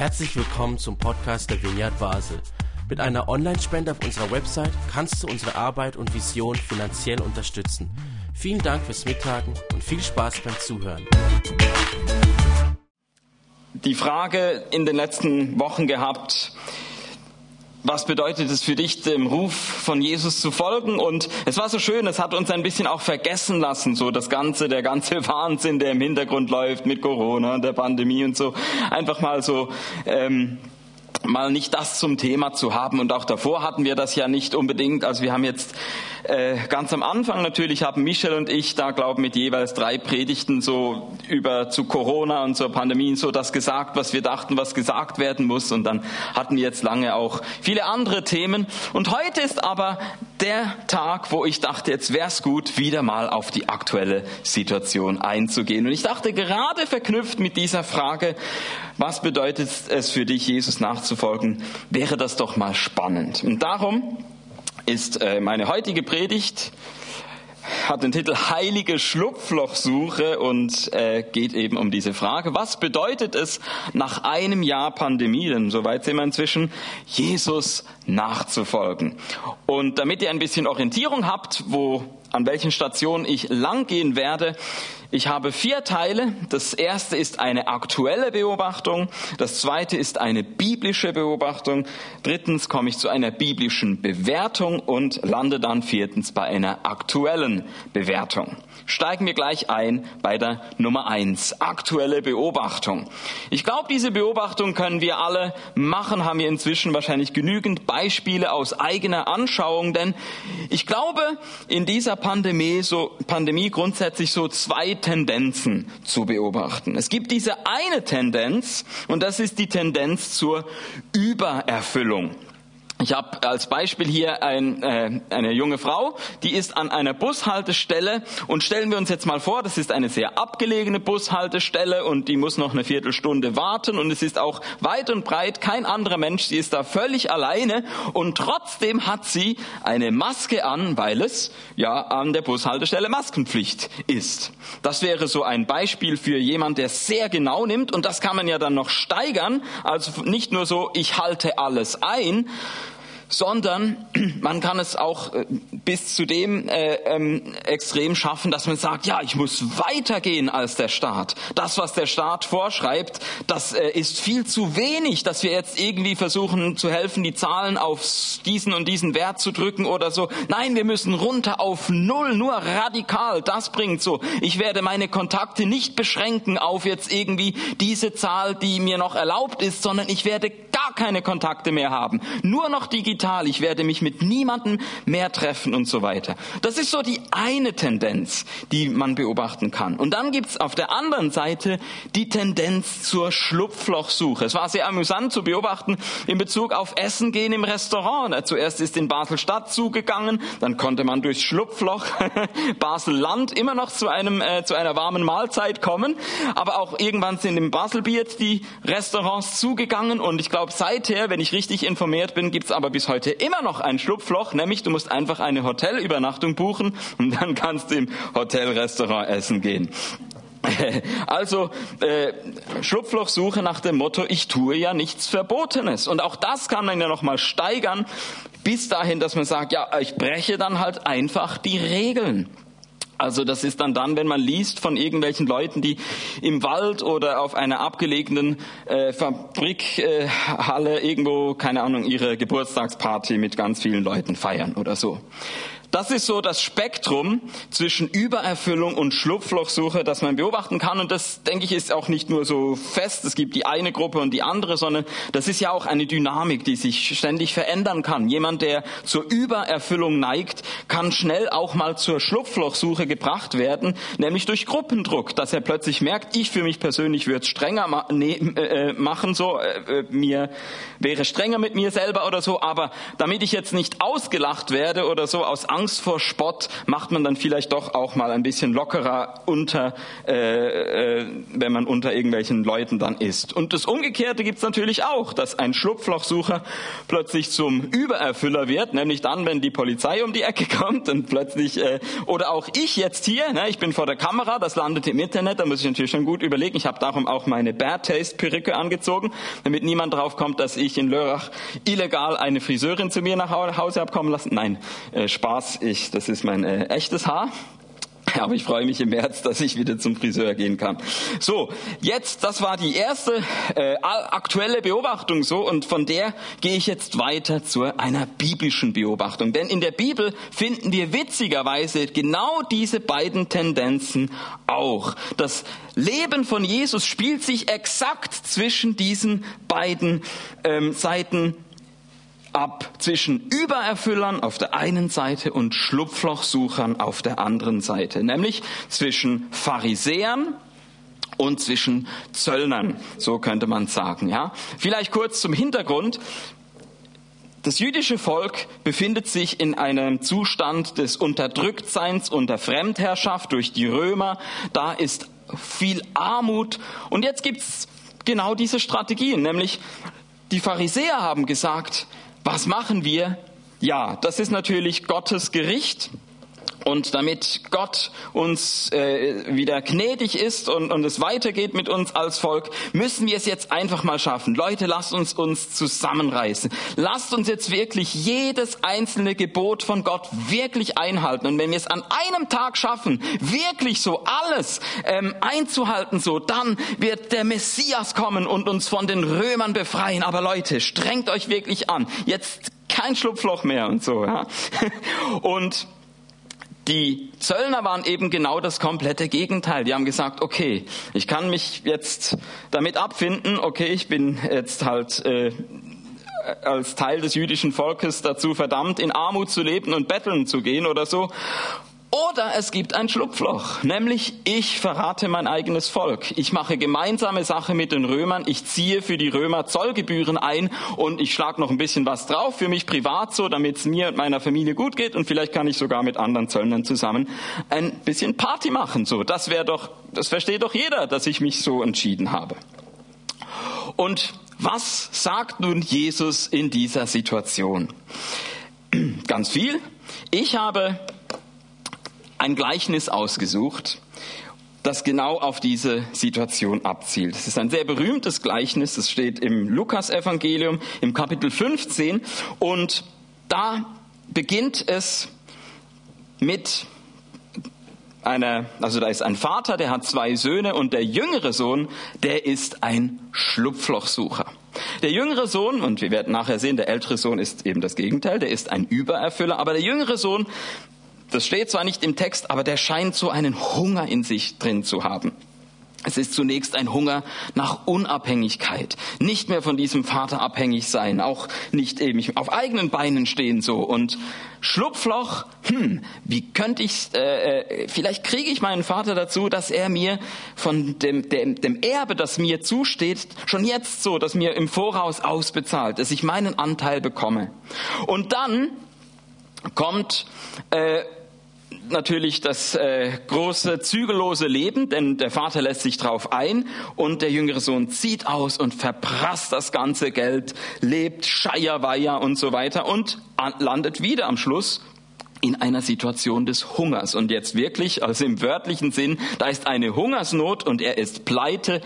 Herzlich willkommen zum Podcast der Vineyard Basel. Mit einer Online-Spende auf unserer Website kannst du unsere Arbeit und Vision finanziell unterstützen. Vielen Dank fürs Mittagen und viel Spaß beim Zuhören. Die Frage in den letzten Wochen gehabt, was bedeutet es für dich, dem Ruf von Jesus zu folgen? Und es war so schön, es hat uns ein bisschen auch vergessen lassen, so das Ganze, der ganze Wahnsinn, der im Hintergrund läuft mit Corona und der Pandemie und so. Einfach mal so ähm, mal nicht das zum Thema zu haben. Und auch davor hatten wir das ja nicht unbedingt. Also wir haben jetzt äh, ganz am Anfang natürlich haben Michel und ich da, glaube mit jeweils drei Predigten so über zu Corona und zur Pandemie so das gesagt, was wir dachten, was gesagt werden muss. Und dann hatten wir jetzt lange auch viele andere Themen. Und heute ist aber der Tag, wo ich dachte, jetzt wäre es gut, wieder mal auf die aktuelle Situation einzugehen. Und ich dachte, gerade verknüpft mit dieser Frage, was bedeutet es für dich, Jesus nachzufolgen, wäre das doch mal spannend. Und darum ist äh, meine heutige Predigt hat den Titel Heilige Schlupflochsuche und äh, geht eben um diese Frage, was bedeutet es nach einem Jahr Pandemie, denn soweit sind wir inzwischen, Jesus nachzufolgen. Und damit ihr ein bisschen Orientierung habt, wo an welchen Stationen ich lang gehen werde. Ich habe vier Teile. Das erste ist eine aktuelle Beobachtung. Das zweite ist eine biblische Beobachtung. Drittens komme ich zu einer biblischen Bewertung und lande dann viertens bei einer aktuellen Bewertung steigen wir gleich ein bei der Nummer eins. Aktuelle Beobachtung. Ich glaube, diese Beobachtung können wir alle machen, haben wir inzwischen wahrscheinlich genügend Beispiele aus eigener Anschauung, denn ich glaube, in dieser Pandemie, so, Pandemie grundsätzlich so zwei Tendenzen zu beobachten. Es gibt diese eine Tendenz und das ist die Tendenz zur Übererfüllung. Ich habe als Beispiel hier ein, äh, eine junge Frau, die ist an einer Bushaltestelle. Und stellen wir uns jetzt mal vor, das ist eine sehr abgelegene Bushaltestelle und die muss noch eine Viertelstunde warten und es ist auch weit und breit kein anderer Mensch, sie ist da völlig alleine. Und trotzdem hat sie eine Maske an, weil es ja an der Bushaltestelle Maskenpflicht ist. Das wäre so ein Beispiel für jemand, der sehr genau nimmt. Und das kann man ja dann noch steigern, also nicht nur so, ich halte alles ein, sondern man kann es auch äh, bis zu dem äh, ähm, Extrem schaffen, dass man sagt, ja, ich muss weitergehen als der Staat. Das, was der Staat vorschreibt, das äh, ist viel zu wenig, dass wir jetzt irgendwie versuchen zu helfen, die Zahlen auf diesen und diesen Wert zu drücken oder so. Nein, wir müssen runter auf Null, nur radikal. Das bringt so. Ich werde meine Kontakte nicht beschränken auf jetzt irgendwie diese Zahl, die mir noch erlaubt ist, sondern ich werde gar keine Kontakte mehr haben. Nur noch digital. Ich werde mich mit niemandem mehr treffen und so weiter. Das ist so die eine Tendenz, die man beobachten kann. Und dann gibt's auf der anderen Seite die Tendenz zur Schlupflochsuche. Es war sehr amüsant zu beobachten in Bezug auf Essen gehen im Restaurant. Zuerst ist in Basel-Stadt zugegangen, dann konnte man durchs Schlupfloch Basel-Land immer noch zu einem äh, zu einer warmen Mahlzeit kommen, aber auch irgendwann sind im Baselbiet die Restaurants zugegangen und ich glaube seither, wenn ich richtig informiert bin, gibt es aber bis heute immer noch ein Schlupfloch, nämlich du musst einfach eine Hotelübernachtung buchen und dann kannst du im Hotelrestaurant essen gehen. Also äh, Schlupflochsuche nach dem Motto, ich tue ja nichts Verbotenes. Und auch das kann man ja nochmal steigern, bis dahin, dass man sagt, ja, ich breche dann halt einfach die Regeln. Also das ist dann dann, wenn man liest von irgendwelchen Leuten, die im Wald oder auf einer abgelegenen äh, Fabrikhalle äh, irgendwo, keine Ahnung, ihre Geburtstagsparty mit ganz vielen Leuten feiern oder so. Das ist so das Spektrum zwischen Übererfüllung und Schlupflochsuche, das man beobachten kann. Und das, denke ich, ist auch nicht nur so fest, es gibt die eine Gruppe und die andere, sondern das ist ja auch eine Dynamik, die sich ständig verändern kann. Jemand, der zur Übererfüllung neigt, kann schnell auch mal zur Schlupflochsuche gebracht werden, nämlich durch Gruppendruck, dass er plötzlich merkt, ich für mich persönlich würde es strenger ma ne äh, machen, so, äh, äh, mir wäre strenger mit mir selber oder so, aber damit ich jetzt nicht ausgelacht werde oder so aus Angst, Angst vor Spott macht man dann vielleicht doch auch mal ein bisschen lockerer unter, äh, äh, wenn man unter irgendwelchen Leuten dann ist. Und das Umgekehrte gibt's natürlich auch, dass ein Schlupflochsucher plötzlich zum Übererfüller wird, nämlich dann, wenn die Polizei um die Ecke kommt und plötzlich, äh, oder auch ich jetzt hier, ne, ich bin vor der Kamera, das landet im Internet, da muss ich natürlich schon gut überlegen. Ich habe darum auch meine Bad Taste Perücke angezogen, damit niemand drauf kommt, dass ich in Lörrach illegal eine Friseurin zu mir nach Hause habe kommen lassen. Nein, äh, Spaß, ich, das ist mein äh, echtes Haar. Aber ich freue mich im März, dass ich wieder zum Friseur gehen kann. So, jetzt, das war die erste äh, aktuelle Beobachtung so und von der gehe ich jetzt weiter zu einer biblischen Beobachtung. Denn in der Bibel finden wir witzigerweise genau diese beiden Tendenzen auch. Das Leben von Jesus spielt sich exakt zwischen diesen beiden ähm, Seiten ab zwischen Übererfüllern auf der einen Seite und Schlupflochsuchern auf der anderen Seite, nämlich zwischen Pharisäern und zwischen Zöllnern, so könnte man sagen, ja. Vielleicht kurz zum Hintergrund. Das jüdische Volk befindet sich in einem Zustand des Unterdrücktseins unter Fremdherrschaft durch die Römer. Da ist viel Armut. Und jetzt gibt's genau diese Strategien, nämlich die Pharisäer haben gesagt, was machen wir? Ja, das ist natürlich Gottes Gericht. Und damit Gott uns äh, wieder gnädig ist und, und es weitergeht mit uns als Volk, müssen wir es jetzt einfach mal schaffen. Leute, lasst uns uns zusammenreißen. Lasst uns jetzt wirklich jedes einzelne Gebot von Gott wirklich einhalten. Und wenn wir es an einem Tag schaffen, wirklich so alles ähm, einzuhalten, so, dann wird der Messias kommen und uns von den Römern befreien. Aber Leute, strengt euch wirklich an. Jetzt kein Schlupfloch mehr und so. Ja. Und die Zöllner waren eben genau das komplette Gegenteil. Die haben gesagt, okay, ich kann mich jetzt damit abfinden, okay, ich bin jetzt halt äh, als Teil des jüdischen Volkes dazu verdammt, in Armut zu leben und betteln zu gehen oder so. Oder es gibt ein Schlupfloch, nämlich ich verrate mein eigenes Volk. Ich mache gemeinsame Sache mit den Römern, ich ziehe für die Römer Zollgebühren ein und ich schlage noch ein bisschen was drauf für mich privat so, damit es mir und meiner Familie gut geht und vielleicht kann ich sogar mit anderen Zöllnern zusammen ein bisschen Party machen. So, das wäre doch, das versteht doch jeder, dass ich mich so entschieden habe. Und was sagt nun Jesus in dieser Situation? Ganz viel. Ich habe ein Gleichnis ausgesucht, das genau auf diese Situation abzielt. Es ist ein sehr berühmtes Gleichnis, das steht im Lukas-Evangelium im Kapitel 15 und da beginnt es mit einer, also da ist ein Vater, der hat zwei Söhne und der jüngere Sohn, der ist ein Schlupflochsucher. Der jüngere Sohn, und wir werden nachher sehen, der ältere Sohn ist eben das Gegenteil, der ist ein Übererfüller, aber der jüngere Sohn, das steht zwar nicht im Text, aber der scheint so einen Hunger in sich drin zu haben. Es ist zunächst ein Hunger nach Unabhängigkeit, nicht mehr von diesem Vater abhängig sein, auch nicht eben auf eigenen Beinen stehen so und Schlupfloch. Hm, wie könnte ich? Äh, äh, vielleicht kriege ich meinen Vater dazu, dass er mir von dem, dem, dem Erbe, das mir zusteht, schon jetzt so, dass mir im Voraus ausbezahlt, dass ich meinen Anteil bekomme. Und dann kommt äh, natürlich das äh, große zügellose Leben, denn der Vater lässt sich drauf ein und der jüngere Sohn zieht aus und verprasst das ganze Geld, lebt Scheierweier und so weiter und landet wieder am Schluss in einer Situation des Hungers. Und jetzt wirklich, also im wörtlichen Sinn, da ist eine Hungersnot und er ist pleite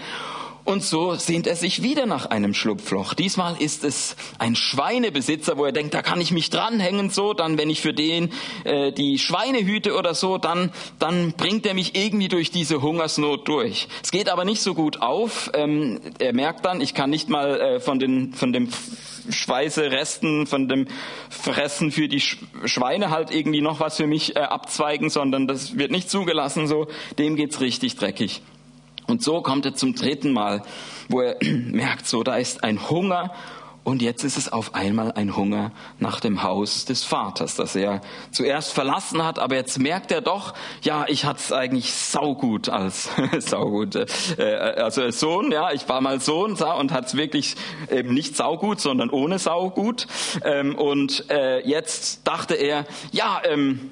und so sehnt er sich wieder nach einem Schlupfloch. Diesmal ist es ein Schweinebesitzer, wo er denkt, da kann ich mich dranhängen, so, dann wenn ich für den äh, die Schweine hüte oder so, dann, dann bringt er mich irgendwie durch diese Hungersnot durch. Es geht aber nicht so gut auf. Ähm, er merkt dann, ich kann nicht mal äh, von, den, von dem Schweißeresten, von dem Fressen für die Schweine halt irgendwie noch was für mich äh, abzweigen, sondern das wird nicht zugelassen, so, dem geht's richtig dreckig. Und so kommt er zum dritten Mal, wo er merkt, so, da ist ein Hunger Und jetzt ist es auf einmal ein Hunger nach dem Haus des Vaters, das er zuerst verlassen hat, aber jetzt merkt er doch, ja, ich hatte es eigentlich saugut als saugut, äh, also als Sohn, ja, ich war mal Sohn und hat es wirklich eben nicht saugut, sondern ohne saugut. Ähm, und äh, jetzt dachte er, ja, ähm,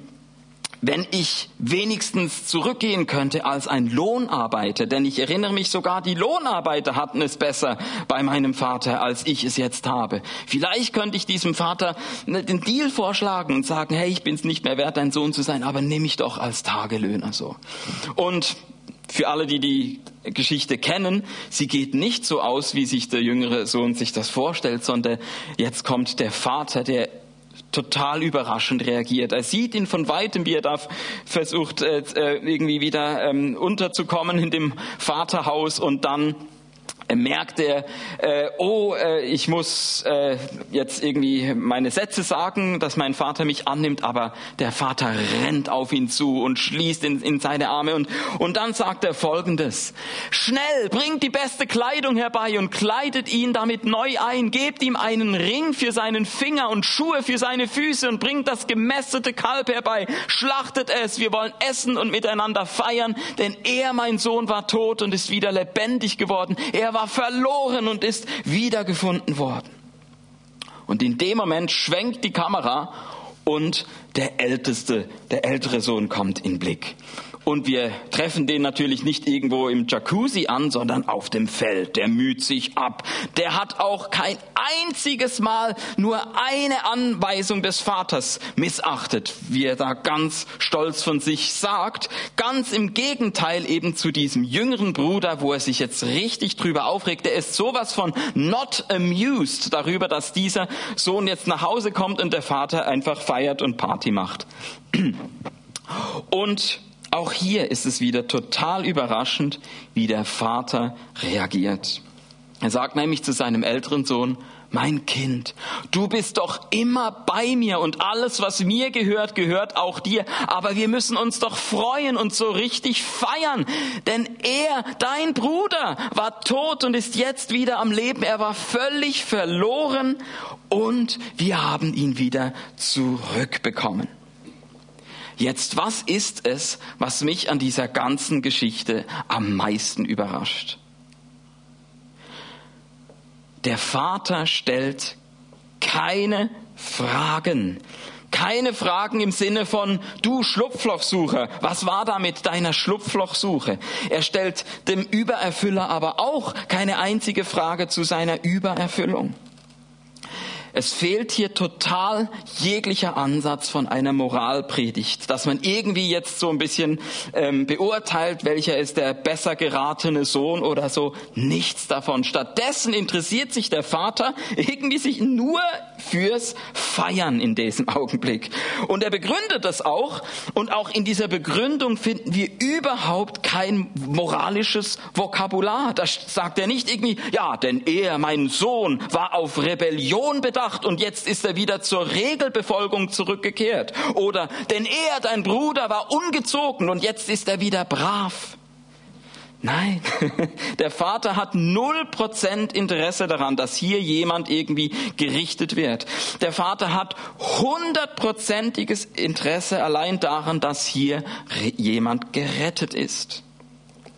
wenn ich wenigstens zurückgehen könnte als ein Lohnarbeiter, denn ich erinnere mich sogar, die Lohnarbeiter hatten es besser bei meinem Vater, als ich es jetzt habe. Vielleicht könnte ich diesem Vater den Deal vorschlagen und sagen, hey, ich bin es nicht mehr wert, dein Sohn zu sein, aber nimm mich doch als Tagelöhner so. Und für alle, die die Geschichte kennen, sie geht nicht so aus, wie sich der jüngere Sohn sich das vorstellt, sondern jetzt kommt der Vater, der total überraschend reagiert. Er sieht ihn von weitem, wie er da versucht, äh, äh, irgendwie wieder ähm, unterzukommen in dem Vaterhaus und dann merkt er, äh, oh, äh, ich muss äh, jetzt irgendwie meine Sätze sagen, dass mein Vater mich annimmt, aber der Vater rennt auf ihn zu und schließt in, in seine Arme und, und dann sagt er folgendes, schnell, bringt die beste Kleidung herbei und kleidet ihn damit neu ein, gebt ihm einen Ring für seinen Finger und Schuhe für seine Füße und bringt das gemästete Kalb herbei, schlachtet es, wir wollen essen und miteinander feiern, denn er, mein Sohn, war tot und ist wieder lebendig geworden, er war war verloren und ist wiedergefunden worden. Und in dem Moment schwenkt die Kamera und der älteste, der ältere Sohn kommt in Blick. Und wir treffen den natürlich nicht irgendwo im Jacuzzi an, sondern auf dem Feld. Der müht sich ab. Der hat auch kein einziges Mal nur eine Anweisung des Vaters missachtet, wie er da ganz stolz von sich sagt. Ganz im Gegenteil eben zu diesem jüngeren Bruder, wo er sich jetzt richtig drüber aufregt. Er ist sowas von not amused darüber, dass dieser Sohn jetzt nach Hause kommt und der Vater einfach feiert und Party macht. Und auch hier ist es wieder total überraschend, wie der Vater reagiert. Er sagt nämlich zu seinem älteren Sohn, mein Kind, du bist doch immer bei mir und alles, was mir gehört, gehört auch dir. Aber wir müssen uns doch freuen und so richtig feiern. Denn er, dein Bruder, war tot und ist jetzt wieder am Leben. Er war völlig verloren und wir haben ihn wieder zurückbekommen. Jetzt, was ist es, was mich an dieser ganzen Geschichte am meisten überrascht? Der Vater stellt keine Fragen. Keine Fragen im Sinne von, du Schlupflochsucher, was war da mit deiner Schlupflochsuche? Er stellt dem Übererfüller aber auch keine einzige Frage zu seiner Übererfüllung. Es fehlt hier total jeglicher Ansatz von einer Moralpredigt, dass man irgendwie jetzt so ein bisschen ähm, beurteilt, welcher ist der besser geratene Sohn oder so. Nichts davon. Stattdessen interessiert sich der Vater irgendwie sich nur fürs Feiern in diesem Augenblick. Und er begründet das auch. Und auch in dieser Begründung finden wir überhaupt kein moralisches Vokabular. Da sagt er nicht irgendwie, ja, denn er, mein Sohn, war auf Rebellion bedacht gedacht und jetzt ist er wieder zur Regelbefolgung zurückgekehrt. Oder, denn er, dein Bruder, war ungezogen und jetzt ist er wieder brav. Nein, der Vater hat null Prozent Interesse daran, dass hier jemand irgendwie gerichtet wird. Der Vater hat hundertprozentiges Interesse allein daran, dass hier jemand gerettet ist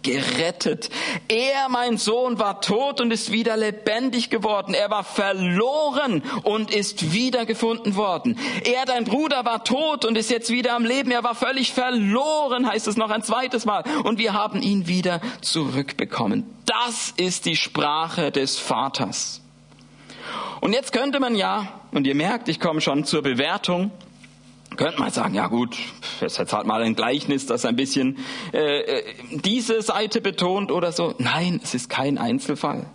gerettet. Er, mein Sohn, war tot und ist wieder lebendig geworden. Er war verloren und ist wiedergefunden worden. Er, dein Bruder, war tot und ist jetzt wieder am Leben. Er war völlig verloren, heißt es noch ein zweites Mal. Und wir haben ihn wieder zurückbekommen. Das ist die Sprache des Vaters. Und jetzt könnte man ja, und ihr merkt, ich komme schon zur Bewertung, könnte man sagen, ja gut, jetzt halt mal ein Gleichnis, das ein bisschen äh, äh, diese Seite betont oder so. Nein, es ist kein Einzelfall.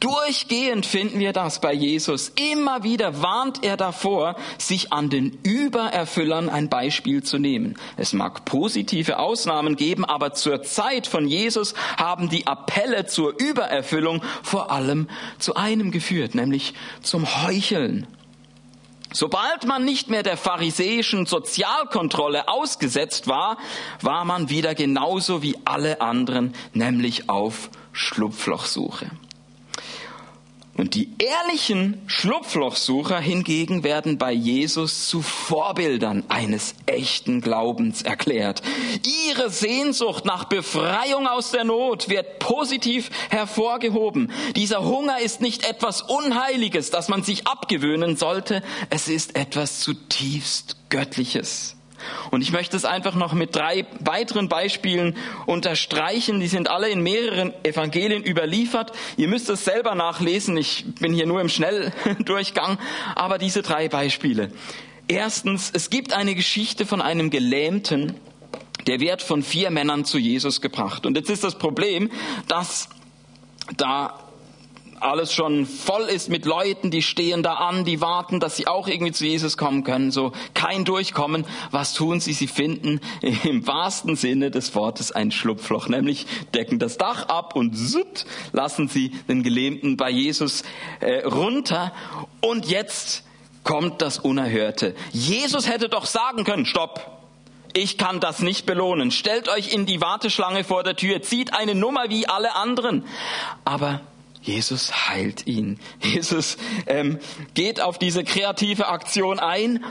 Durchgehend finden wir das bei Jesus. Immer wieder warnt er davor, sich an den Übererfüllern ein Beispiel zu nehmen. Es mag positive Ausnahmen geben, aber zur Zeit von Jesus haben die Appelle zur Übererfüllung vor allem zu einem geführt, nämlich zum Heucheln Sobald man nicht mehr der pharisäischen Sozialkontrolle ausgesetzt war, war man wieder genauso wie alle anderen, nämlich auf Schlupflochsuche. Und die ehrlichen Schlupflochsucher hingegen werden bei Jesus zu Vorbildern eines echten Glaubens erklärt. Ihre Sehnsucht nach Befreiung aus der Not wird positiv hervorgehoben. Dieser Hunger ist nicht etwas Unheiliges, das man sich abgewöhnen sollte. Es ist etwas zutiefst Göttliches. Und ich möchte es einfach noch mit drei weiteren Beispielen unterstreichen. Die sind alle in mehreren Evangelien überliefert. Ihr müsst es selber nachlesen. Ich bin hier nur im Schnelldurchgang. Aber diese drei Beispiele. Erstens, es gibt eine Geschichte von einem Gelähmten, der wird von vier Männern zu Jesus gebracht. Und jetzt ist das Problem, dass da alles schon voll ist mit Leuten, die stehen da an, die warten, dass sie auch irgendwie zu Jesus kommen können. So kein Durchkommen. Was tun sie? Sie finden im wahrsten Sinne des Wortes ein Schlupfloch, nämlich decken das Dach ab und zut, lassen sie den Gelähmten bei Jesus äh, runter. Und jetzt kommt das Unerhörte. Jesus hätte doch sagen können, stopp, ich kann das nicht belohnen. Stellt euch in die Warteschlange vor der Tür, zieht eine Nummer wie alle anderen. Aber Jesus heilt ihn. Jesus ähm, geht auf diese kreative Aktion ein.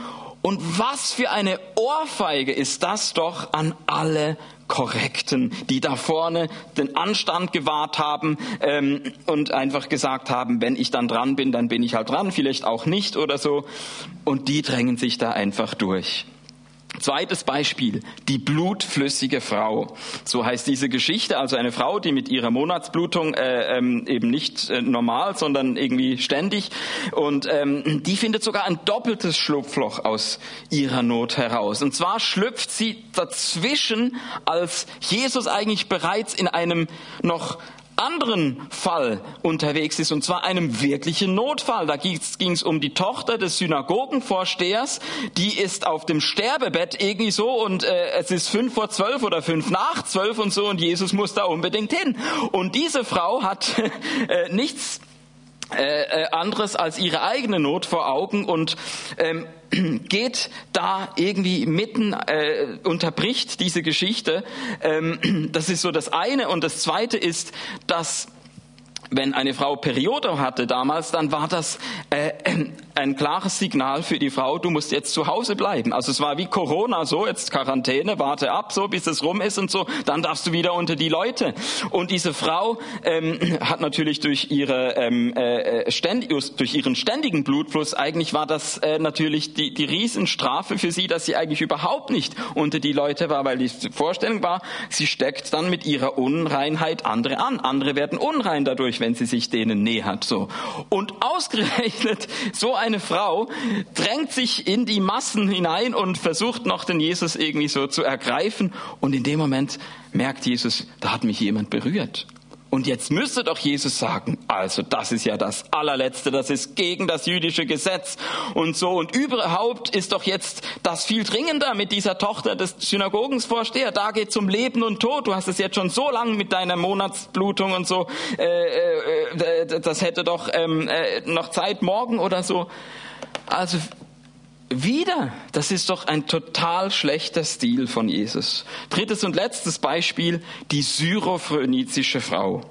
Und was für eine Ohrfeige ist das doch an alle Korrekten, die da vorne den Anstand gewahrt haben ähm, und einfach gesagt haben, wenn ich dann dran bin, dann bin ich halt dran, vielleicht auch nicht oder so. Und die drängen sich da einfach durch. Zweites Beispiel, die blutflüssige Frau. So heißt diese Geschichte, also eine Frau, die mit ihrer Monatsblutung äh, ähm, eben nicht äh, normal, sondern irgendwie ständig. Und ähm, die findet sogar ein doppeltes Schlupfloch aus ihrer Not heraus. Und zwar schlüpft sie dazwischen, als Jesus eigentlich bereits in einem noch anderen Fall unterwegs ist, und zwar einem wirklichen Notfall. Da ging es um die Tochter des Synagogenvorstehers, die ist auf dem Sterbebett irgendwie so und äh, es ist fünf vor zwölf oder fünf nach zwölf und so und Jesus muss da unbedingt hin. Und diese Frau hat äh, nichts äh, äh, anderes als ihre eigene Not vor Augen und ähm, geht da irgendwie mitten, äh, unterbricht diese Geschichte. Ähm, das ist so das eine. Und das zweite ist, dass wenn eine Frau Periode hatte damals, dann war das äh, ein klares Signal für die Frau, du musst jetzt zu Hause bleiben. Also es war wie Corona so, jetzt Quarantäne, warte ab, so bis es rum ist und so, dann darfst du wieder unter die Leute. Und diese Frau ähm, hat natürlich durch ihre ähm, äh, ständig, durch ihren ständigen Blutfluss, eigentlich war das äh, natürlich die, die Riesenstrafe für sie, dass sie eigentlich überhaupt nicht unter die Leute war, weil die Vorstellung war, sie steckt dann mit ihrer Unreinheit andere an. Andere werden unrein dadurch, wenn sie sich denen nähert. So. Und ausgerechnet so eine Frau drängt sich in die Massen hinein und versucht noch den Jesus irgendwie so zu ergreifen. Und in dem Moment merkt Jesus, da hat mich jemand berührt. Und jetzt müsste doch Jesus sagen, also das ist ja das allerletzte, das ist gegen das jüdische Gesetz und so. Und überhaupt ist doch jetzt das viel dringender mit dieser Tochter des Synagogensvorsteher. Da geht es um Leben und Tod. Du hast es jetzt schon so lange mit deiner Monatsblutung und so. Äh, äh, äh das hätte doch ähm, äh, noch Zeit morgen oder so. Also wieder, das ist doch ein total schlechter Stil von Jesus. Drittes und letztes Beispiel, die syrophönizische Frau.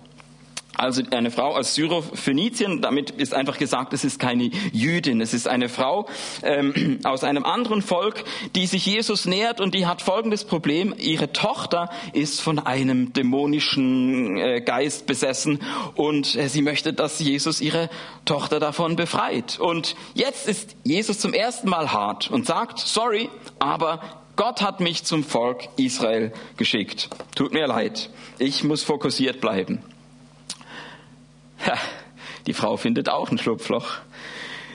Also eine Frau aus Syrophönizien, damit ist einfach gesagt, es ist keine Jüdin, es ist eine Frau ähm, aus einem anderen Volk, die sich Jesus nähert und die hat folgendes Problem, ihre Tochter ist von einem dämonischen äh, Geist besessen und äh, sie möchte, dass Jesus ihre Tochter davon befreit. Und jetzt ist Jesus zum ersten Mal hart und sagt, sorry, aber Gott hat mich zum Volk Israel geschickt. Tut mir leid, ich muss fokussiert bleiben. Ja, die Frau findet auch ein Schlupfloch.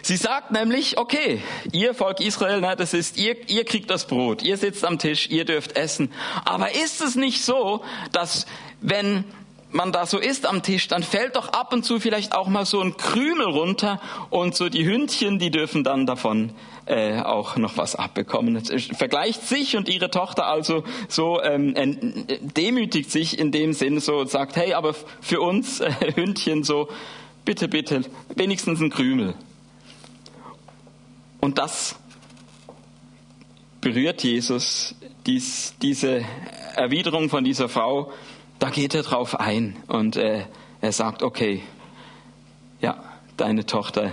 Sie sagt nämlich, okay, ihr Volk Israel, na, das ist, ihr, ihr kriegt das Brot, ihr sitzt am Tisch, ihr dürft essen. Aber ist es nicht so, dass wenn man da so isst am Tisch, dann fällt doch ab und zu vielleicht auch mal so ein Krümel runter und so die Hündchen, die dürfen dann davon äh, auch noch was abbekommen. Vergleicht sich und ihre Tochter also so ähm, demütigt sich in dem Sinn so sagt, hey, aber für uns äh, Hündchen so, bitte, bitte, wenigstens ein Krümel. Und das berührt Jesus, dies, diese Erwiderung von dieser Frau, da geht er drauf ein und äh, er sagt, okay, ja, deine Tochter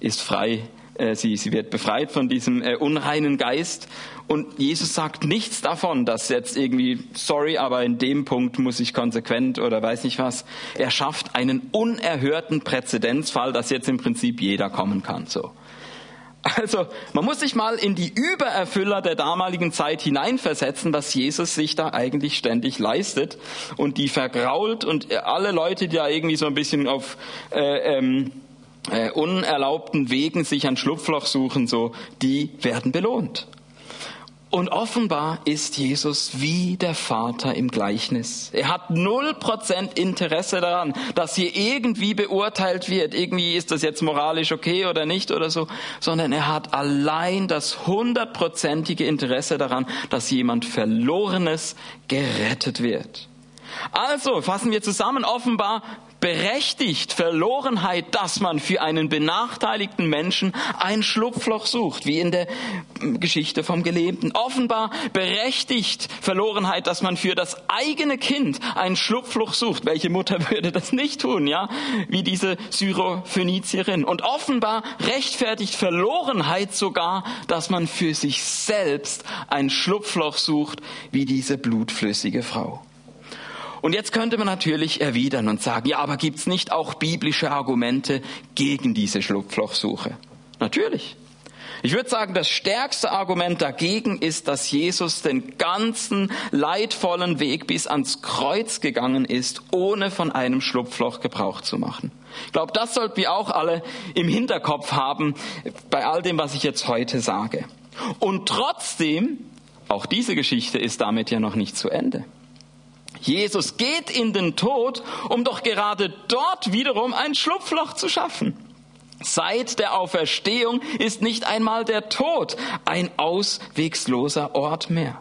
ist frei, äh, sie, sie wird befreit von diesem äh, unreinen Geist. Und Jesus sagt nichts davon, dass jetzt irgendwie, sorry, aber in dem Punkt muss ich konsequent oder weiß nicht was. Er schafft einen unerhörten Präzedenzfall, dass jetzt im Prinzip jeder kommen kann, so. Also man muss sich mal in die Übererfüller der damaligen Zeit hineinversetzen, was Jesus sich da eigentlich ständig leistet und die vergrault und alle Leute, die da irgendwie so ein bisschen auf äh, ähm, äh, unerlaubten Wegen sich ein Schlupfloch suchen, so die werden belohnt. Und offenbar ist Jesus wie der Vater im Gleichnis. Er hat null Prozent Interesse daran, dass hier irgendwie beurteilt wird, irgendwie ist das jetzt moralisch okay oder nicht oder so, sondern er hat allein das hundertprozentige Interesse daran, dass jemand Verlorenes gerettet wird. Also fassen wir zusammen, offenbar berechtigt Verlorenheit, dass man für einen benachteiligten Menschen ein Schlupfloch sucht, wie in der Geschichte vom Gelähmten. Offenbar berechtigt Verlorenheit, dass man für das eigene Kind ein Schlupfloch sucht. Welche Mutter würde das nicht tun, ja? Wie diese Syrophönizierin. Und offenbar rechtfertigt Verlorenheit sogar, dass man für sich selbst ein Schlupfloch sucht, wie diese blutflüssige Frau. Und jetzt könnte man natürlich erwidern und sagen, ja, aber gibt's nicht auch biblische Argumente gegen diese Schlupflochsuche? Natürlich. Ich würde sagen, das stärkste Argument dagegen ist, dass Jesus den ganzen leidvollen Weg bis ans Kreuz gegangen ist, ohne von einem Schlupfloch Gebrauch zu machen. Ich glaube, das sollten wir auch alle im Hinterkopf haben bei all dem, was ich jetzt heute sage. Und trotzdem, auch diese Geschichte ist damit ja noch nicht zu Ende. Jesus geht in den Tod, um doch gerade dort wiederum ein Schlupfloch zu schaffen. Seit der Auferstehung ist nicht einmal der Tod ein auswegsloser Ort mehr.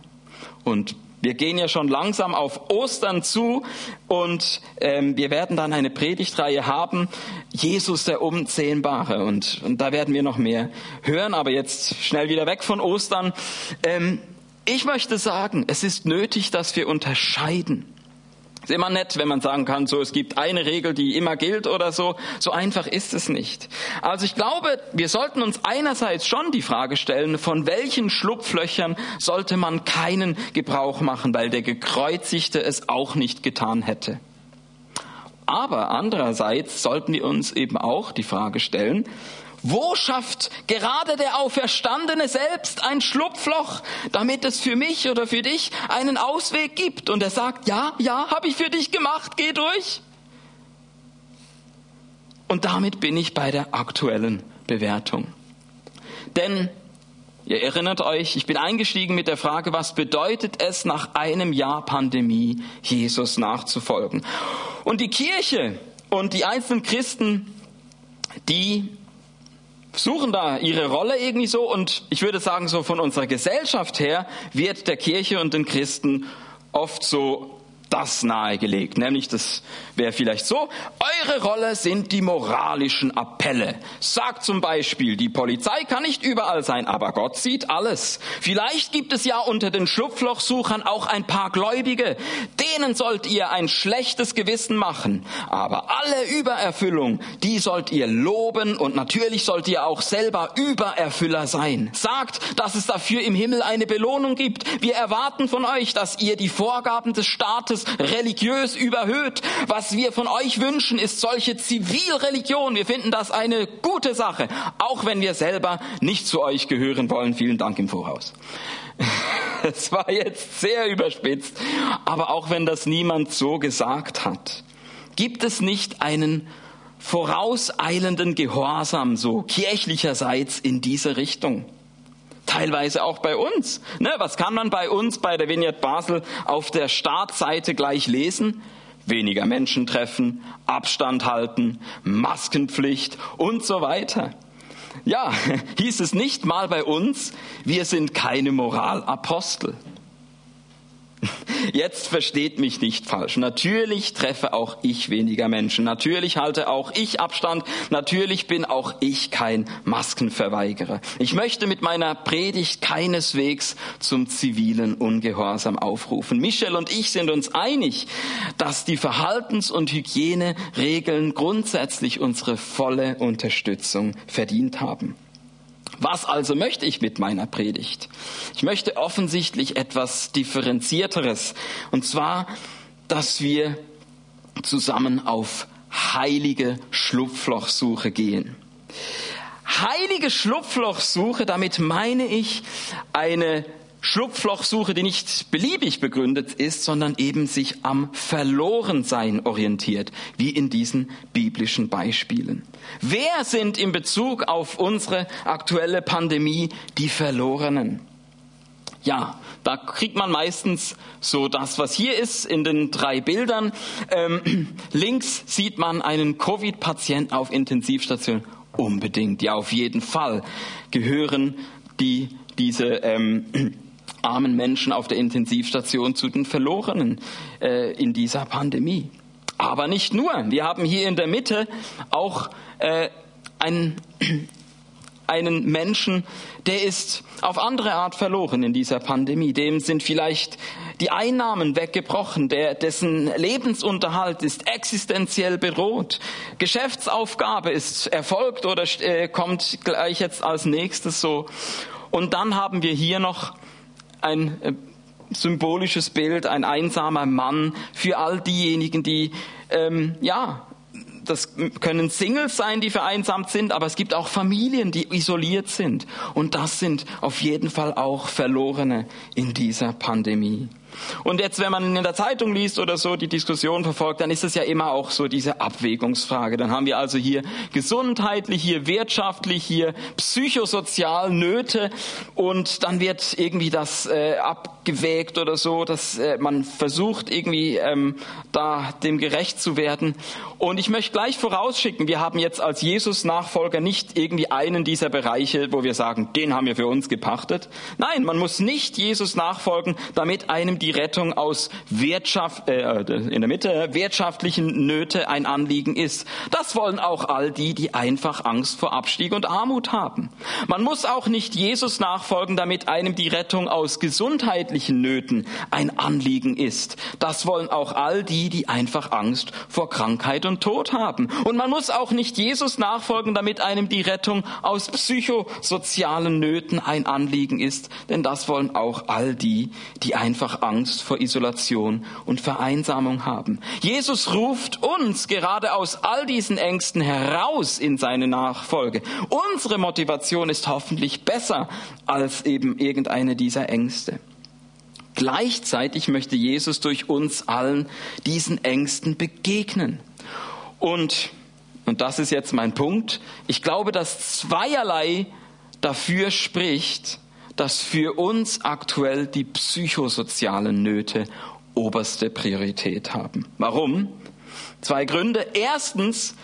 Und wir gehen ja schon langsam auf Ostern zu und ähm, wir werden dann eine Predigtreihe haben, Jesus der Unzähmbare. Und, und da werden wir noch mehr hören, aber jetzt schnell wieder weg von Ostern. Ähm, ich möchte sagen, es ist nötig, dass wir unterscheiden. Es ist immer nett, wenn man sagen kann, so es gibt eine Regel, die immer gilt oder so. So einfach ist es nicht. Also ich glaube, wir sollten uns einerseits schon die Frage stellen, von welchen Schlupflöchern sollte man keinen Gebrauch machen, weil der Gekreuzigte es auch nicht getan hätte. Aber andererseits sollten wir uns eben auch die Frage stellen, wo schafft gerade der Auferstandene selbst ein Schlupfloch, damit es für mich oder für dich einen Ausweg gibt? Und er sagt, ja, ja, habe ich für dich gemacht, geh durch. Und damit bin ich bei der aktuellen Bewertung. Denn Ihr erinnert euch, ich bin eingestiegen mit der Frage, was bedeutet es nach einem Jahr Pandemie, Jesus nachzufolgen? Und die Kirche und die einzelnen Christen, die suchen da ihre Rolle irgendwie so und ich würde sagen, so von unserer Gesellschaft her wird der Kirche und den Christen oft so das nahegelegt, nämlich das wäre vielleicht so, eure Rolle sind die moralischen Appelle. Sagt zum Beispiel, die Polizei kann nicht überall sein, aber Gott sieht alles. Vielleicht gibt es ja unter den Schlupflochsuchern auch ein paar Gläubige, denen sollt ihr ein schlechtes Gewissen machen, aber alle Übererfüllung, die sollt ihr loben und natürlich sollt ihr auch selber Übererfüller sein. Sagt, dass es dafür im Himmel eine Belohnung gibt. Wir erwarten von euch, dass ihr die Vorgaben des Staates Gottes religiös überhöht. Was wir von euch wünschen, ist solche Zivilreligion. Wir finden das eine gute Sache, auch wenn wir selber nicht zu euch gehören wollen. Vielen Dank im Voraus. Es war jetzt sehr überspitzt, aber auch wenn das niemand so gesagt hat, gibt es nicht einen vorauseilenden Gehorsam so kirchlicherseits in diese Richtung? Teilweise auch bei uns. Ne, was kann man bei uns bei der Vignette Basel auf der Startseite gleich lesen? Weniger Menschen treffen, Abstand halten, Maskenpflicht und so weiter. Ja, hieß es nicht mal bei uns, wir sind keine Moralapostel. Jetzt versteht mich nicht falsch. Natürlich treffe auch ich weniger Menschen. Natürlich halte auch ich Abstand. Natürlich bin auch ich kein Maskenverweigerer. Ich möchte mit meiner Predigt keineswegs zum zivilen Ungehorsam aufrufen. Michel und ich sind uns einig, dass die Verhaltens- und Hygieneregeln grundsätzlich unsere volle Unterstützung verdient haben. Was also möchte ich mit meiner Predigt? Ich möchte offensichtlich etwas Differenzierteres. Und zwar, dass wir zusammen auf heilige Schlupflochsuche gehen. Heilige Schlupflochsuche, damit meine ich eine Schlupflochsuche, die nicht beliebig begründet ist, sondern eben sich am Verlorensein orientiert, wie in diesen biblischen Beispielen. Wer sind in Bezug auf unsere aktuelle Pandemie die Verlorenen? Ja, da kriegt man meistens so das, was hier ist in den drei Bildern. Ähm, links sieht man einen Covid-Patienten auf Intensivstation. Unbedingt, ja, auf jeden Fall gehören die, diese ähm, armen Menschen auf der Intensivstation zu den Verlorenen äh, in dieser Pandemie. Aber nicht nur. Wir haben hier in der Mitte auch äh, einen, einen Menschen, der ist auf andere Art verloren in dieser Pandemie. Dem sind vielleicht die Einnahmen weggebrochen, der, dessen Lebensunterhalt ist existenziell bedroht. Geschäftsaufgabe ist erfolgt oder äh, kommt gleich jetzt als nächstes so. Und dann haben wir hier noch ein äh, symbolisches Bild, ein einsamer Mann für all diejenigen, die ähm, ja das können Singles sein, die vereinsamt sind, aber es gibt auch Familien, die isoliert sind. Und das sind auf jeden Fall auch Verlorene in dieser Pandemie. Und jetzt, wenn man in der Zeitung liest oder so die Diskussion verfolgt, dann ist es ja immer auch so diese Abwägungsfrage. Dann haben wir also hier gesundheitlich, hier wirtschaftlich, hier psychosozial Nöte und dann wird irgendwie das äh, abgewägt oder so, dass äh, man versucht irgendwie ähm, da dem gerecht zu werden. Und ich möchte gleich vorausschicken, wir haben jetzt als Jesus-Nachfolger nicht irgendwie einen dieser Bereiche, wo wir sagen, den haben wir für uns gepachtet. Nein, man muss nicht Jesus nachfolgen, damit einem die Rettung aus Wirtschaft, äh, in der Mitte wirtschaftlichen Nöte ein Anliegen ist. Das wollen auch all die, die einfach Angst vor Abstieg und Armut haben. Man muss auch nicht Jesus nachfolgen, damit einem die Rettung aus gesundheitlichen Nöten ein Anliegen ist. Das wollen auch all die, die einfach Angst vor Krankheit und Tod haben. Und man muss auch nicht Jesus nachfolgen, damit einem die Rettung aus psychosozialen Nöten ein Anliegen ist, denn das wollen auch all die, die einfach Angst vor Isolation und Vereinsamung haben. Jesus ruft uns gerade aus all diesen Ängsten heraus in seine Nachfolge. Unsere Motivation ist hoffentlich besser als eben irgendeine dieser Ängste. Gleichzeitig möchte Jesus durch uns allen diesen Ängsten begegnen. Und, und das ist jetzt mein Punkt, ich glaube, dass zweierlei dafür spricht, dass für uns aktuell die psychosozialen Nöte oberste Priorität haben. Warum? Zwei Gründe. Erstens,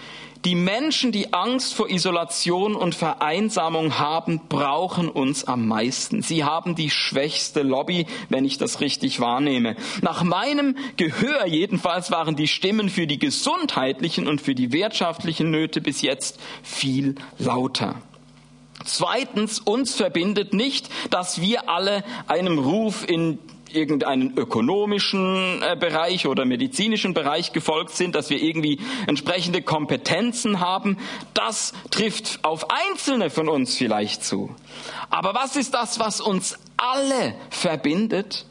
die Menschen, die Angst vor Isolation und Vereinsamung haben, brauchen uns am meisten. Sie haben die schwächste Lobby, wenn ich das richtig wahrnehme. Nach meinem Gehör jedenfalls waren die Stimmen für die gesundheitlichen und für die wirtschaftlichen Nöte bis jetzt viel lauter. Zweitens, uns verbindet nicht, dass wir alle einem Ruf in irgendeinen ökonomischen äh, Bereich oder medizinischen Bereich gefolgt sind, dass wir irgendwie entsprechende Kompetenzen haben. Das trifft auf Einzelne von uns vielleicht zu. Aber was ist das, was uns alle verbindet?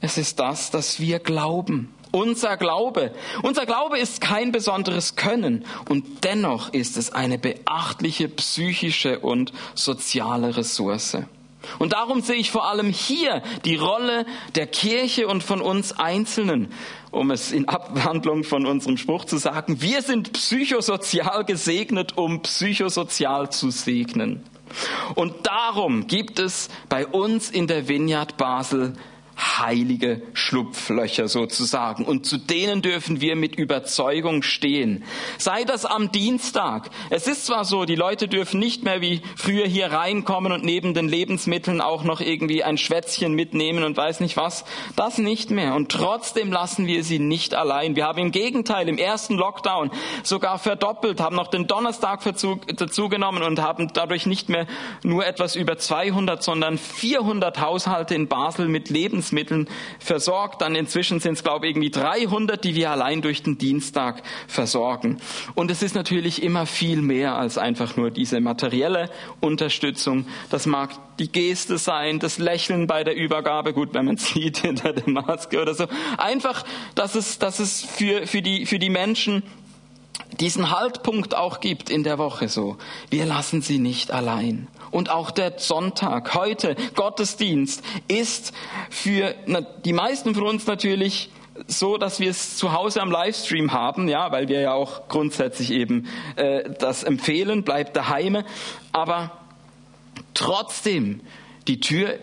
Es ist das, dass wir glauben. Unser Glaube. Unser Glaube ist kein besonderes Können und dennoch ist es eine beachtliche psychische und soziale Ressource. Und darum sehe ich vor allem hier die Rolle der Kirche und von uns Einzelnen, um es in Abwandlung von unserem Spruch zu sagen, wir sind psychosozial gesegnet, um psychosozial zu segnen. Und darum gibt es bei uns in der Vineyard Basel heilige Schlupflöcher sozusagen. Und zu denen dürfen wir mit Überzeugung stehen. Sei das am Dienstag. Es ist zwar so, die Leute dürfen nicht mehr wie früher hier reinkommen und neben den Lebensmitteln auch noch irgendwie ein Schwätzchen mitnehmen und weiß nicht was. Das nicht mehr. Und trotzdem lassen wir sie nicht allein. Wir haben im Gegenteil im ersten Lockdown sogar verdoppelt, haben noch den Donnerstag dazugenommen und haben dadurch nicht mehr nur etwas über 200, sondern 400 Haushalte in Basel mit Lebensmitteln Lebensmitteln versorgt. Dann inzwischen sind es, glaube ich, irgendwie 300, die wir allein durch den Dienstag versorgen. Und es ist natürlich immer viel mehr als einfach nur diese materielle Unterstützung. Das mag die Geste sein, das Lächeln bei der Übergabe, gut, wenn man sieht hinter der Maske oder so. Einfach, dass es, dass es für, für, die, für die Menschen diesen Haltpunkt auch gibt in der Woche so. Wir lassen sie nicht allein. Und auch der Sonntag, heute Gottesdienst, ist für die meisten von uns natürlich so, dass wir es zu Hause am Livestream haben, ja, weil wir ja auch grundsätzlich eben äh, das empfehlen, bleibt daheim. Aber trotzdem, die Tür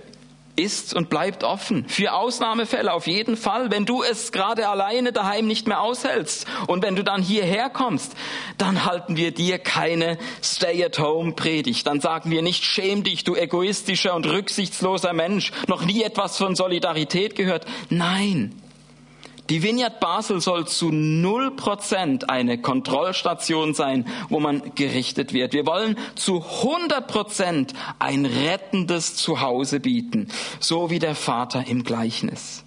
ist und bleibt offen. Für Ausnahmefälle auf jeden Fall. Wenn du es gerade alleine daheim nicht mehr aushältst und wenn du dann hierher kommst, dann halten wir dir keine Stay-at-home-Predigt. Dann sagen wir nicht, schäm dich, du egoistischer und rücksichtsloser Mensch, noch nie etwas von Solidarität gehört. Nein, die Vineyard Basel soll zu null Prozent eine Kontrollstation sein, wo man gerichtet wird. Wir wollen zu 100 Prozent ein rettendes Zuhause bieten, so wie der Vater im Gleichnis.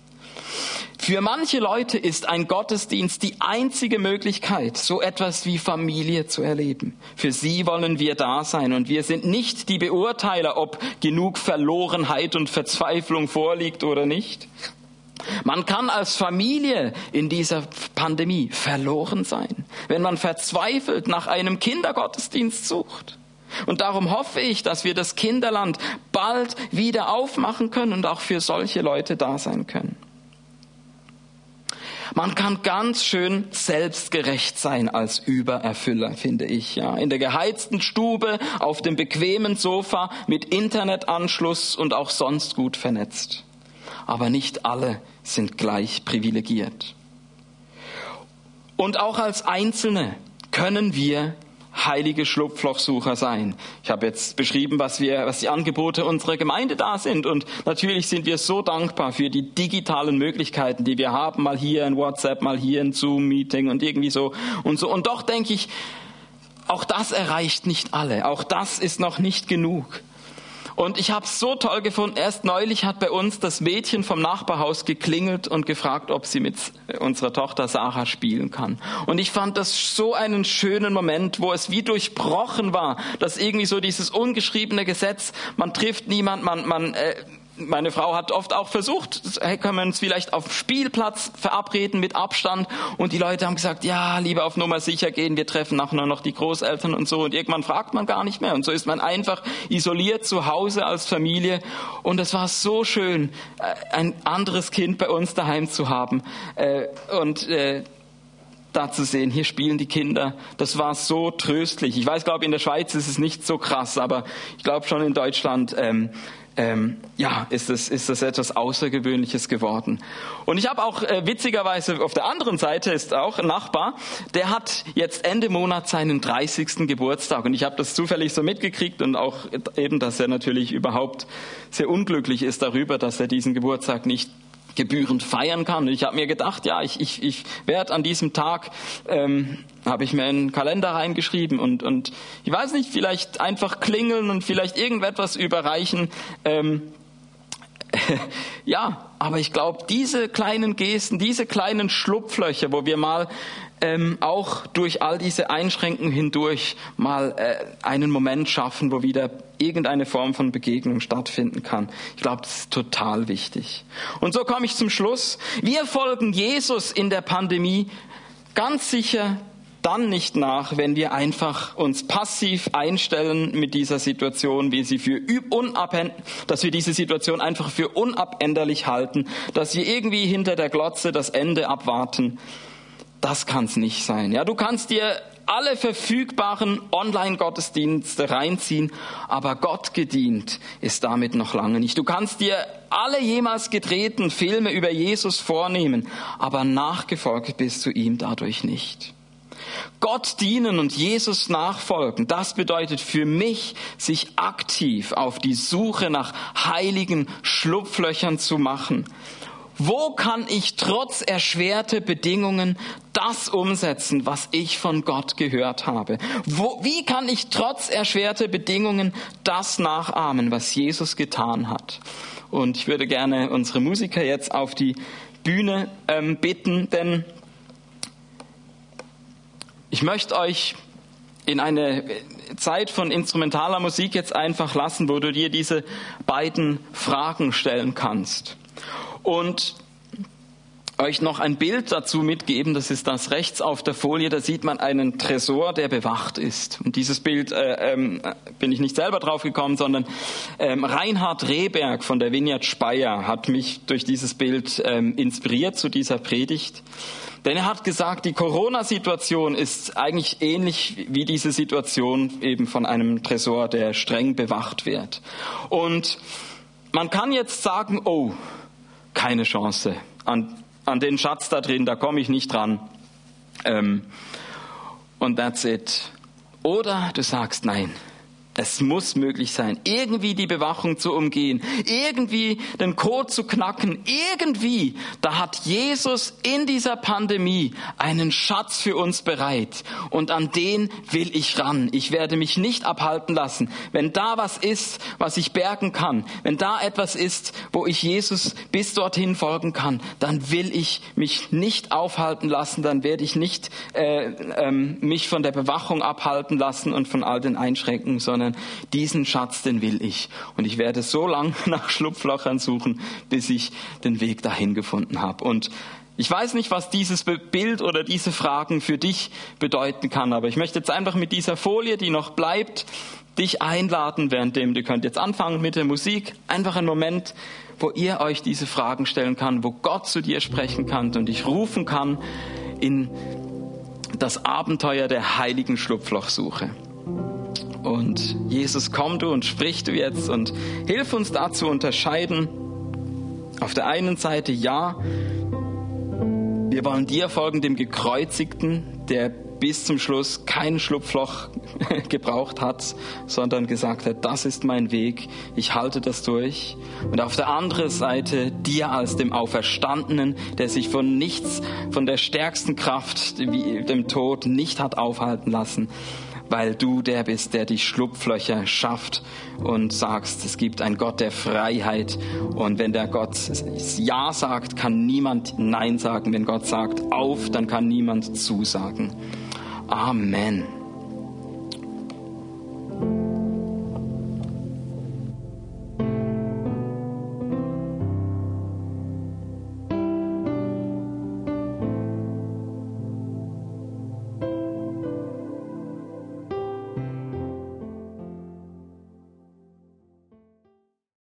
Für manche Leute ist ein Gottesdienst die einzige Möglichkeit, so etwas wie Familie zu erleben. Für sie wollen wir da sein und wir sind nicht die Beurteiler, ob genug Verlorenheit und Verzweiflung vorliegt oder nicht. Man kann als Familie in dieser Pandemie verloren sein, wenn man verzweifelt nach einem Kindergottesdienst sucht. Und darum hoffe ich, dass wir das Kinderland bald wieder aufmachen können und auch für solche Leute da sein können. Man kann ganz schön selbstgerecht sein als Übererfüller, finde ich. Ja, in der geheizten Stube, auf dem bequemen Sofa mit Internetanschluss und auch sonst gut vernetzt. Aber nicht alle sind gleich privilegiert. Und auch als Einzelne können wir heilige Schlupflochsucher sein. Ich habe jetzt beschrieben, was wir, was die Angebote unserer Gemeinde da sind. Und natürlich sind wir so dankbar für die digitalen Möglichkeiten, die wir haben. Mal hier ein WhatsApp, mal hier ein Zoom-Meeting und irgendwie so und so. Und doch denke ich, auch das erreicht nicht alle. Auch das ist noch nicht genug. Und ich habe es so toll gefunden. Erst neulich hat bei uns das Mädchen vom Nachbarhaus geklingelt und gefragt, ob sie mit unserer Tochter Sarah spielen kann. Und ich fand das so einen schönen Moment, wo es wie durchbrochen war, dass irgendwie so dieses ungeschriebene Gesetz, man trifft niemand, man, man äh, meine Frau hat oft auch versucht, hey, können wir uns vielleicht auf dem Spielplatz verabreden mit Abstand und die Leute haben gesagt, ja, lieber auf Nummer sicher gehen, wir treffen nachher noch die Großeltern und so und irgendwann fragt man gar nicht mehr und so ist man einfach isoliert zu Hause als Familie und es war so schön, äh, ein anderes Kind bei uns daheim zu haben äh, und äh, da zu sehen, hier spielen die Kinder. Das war so tröstlich. Ich weiß, glaube in der Schweiz ist es nicht so krass, aber ich glaube schon in Deutschland ähm, ähm, ja, ist das, ist das etwas Außergewöhnliches geworden. Und ich habe auch äh, witzigerweise auf der anderen Seite ist auch ein Nachbar, der hat jetzt Ende Monat seinen 30. Geburtstag. Und ich habe das zufällig so mitgekriegt und auch eben, dass er natürlich überhaupt sehr unglücklich ist darüber, dass er diesen Geburtstag nicht gebührend feiern kann. Ich habe mir gedacht, ja, ich, ich, ich werde an diesem Tag, ähm, habe ich mir einen Kalender reingeschrieben und, und ich weiß nicht, vielleicht einfach klingeln und vielleicht irgendetwas überreichen. Ähm, ja, aber ich glaube, diese kleinen Gesten, diese kleinen Schlupflöcher, wo wir mal ähm, auch durch all diese Einschränkungen hindurch mal äh, einen Moment schaffen, wo wieder irgendeine Form von Begegnung stattfinden kann. Ich glaube, das ist total wichtig. Und so komme ich zum Schluss. Wir folgen Jesus in der Pandemie ganz sicher dann nicht nach, wenn wir einfach uns passiv einstellen mit dieser Situation, wie sie für unabhängig, dass wir diese Situation einfach für unabänderlich halten, dass wir irgendwie hinter der Glotze das Ende abwarten das kann es nicht sein. Ja, du kannst dir alle verfügbaren Online-Gottesdienste reinziehen, aber Gott gedient ist damit noch lange nicht. Du kannst dir alle jemals gedrehten Filme über Jesus vornehmen, aber nachgefolgt bist du ihm dadurch nicht. Gott dienen und Jesus nachfolgen, das bedeutet für mich, sich aktiv auf die Suche nach heiligen Schlupflöchern zu machen. Wo kann ich trotz erschwerte Bedingungen das umsetzen, was ich von Gott gehört habe? Wo, wie kann ich trotz erschwerte Bedingungen das nachahmen, was Jesus getan hat? Und ich würde gerne unsere Musiker jetzt auf die Bühne ähm, bitten, denn ich möchte euch in eine Zeit von instrumentaler Musik jetzt einfach lassen, wo du dir diese beiden Fragen stellen kannst. Und euch noch ein Bild dazu mitgeben, das ist das rechts auf der Folie, da sieht man einen Tresor, der bewacht ist. Und dieses Bild äh, ähm, bin ich nicht selber drauf gekommen, sondern ähm, Reinhard Rehberg von der Vineyard Speyer hat mich durch dieses Bild ähm, inspiriert zu dieser Predigt. Denn er hat gesagt, die Corona-Situation ist eigentlich ähnlich wie diese Situation eben von einem Tresor, der streng bewacht wird. Und man kann jetzt sagen, oh, keine Chance. An, an den Schatz da drin, da komme ich nicht dran. Ähm, und that's it. Oder du sagst, nein, es muss möglich sein, irgendwie die Bewachung zu umgehen, irgendwie den Code zu knacken, irgendwie. Da hat Jesus in dieser Pandemie einen Schatz für uns bereit und an den will ich ran. Ich werde mich nicht abhalten lassen. Wenn da was ist, was ich bergen kann, wenn da etwas ist, wo ich Jesus bis dorthin folgen kann, dann will ich mich nicht aufhalten lassen, dann werde ich nicht äh, ähm, mich von der Bewachung abhalten lassen und von all den Einschränkungen, sondern sondern diesen Schatz, den will ich. Und ich werde so lange nach Schlupflöchern suchen, bis ich den Weg dahin gefunden habe. Und ich weiß nicht, was dieses Bild oder diese Fragen für dich bedeuten kann, aber ich möchte jetzt einfach mit dieser Folie, die noch bleibt, dich einladen, währenddem du könnt jetzt anfangen mit der Musik, einfach einen Moment, wo ihr euch diese Fragen stellen kann, wo Gott zu dir sprechen kann und dich rufen kann in das Abenteuer der heiligen Schlupflochsuche. Und Jesus, komm du und sprich du jetzt und hilf uns da zu unterscheiden. Auf der einen Seite, ja, wir wollen dir folgen, dem Gekreuzigten, der bis zum Schluss kein Schlupfloch gebraucht hat, sondern gesagt hat, das ist mein Weg, ich halte das durch. Und auf der anderen Seite dir als dem Auferstandenen, der sich von nichts, von der stärksten Kraft, wie dem Tod, nicht hat aufhalten lassen, weil du der bist, der die Schlupflöcher schafft und sagst, es gibt einen Gott der Freiheit. Und wenn der Gott Ja sagt, kann niemand Nein sagen. Wenn Gott sagt auf, dann kann niemand zusagen. Amen.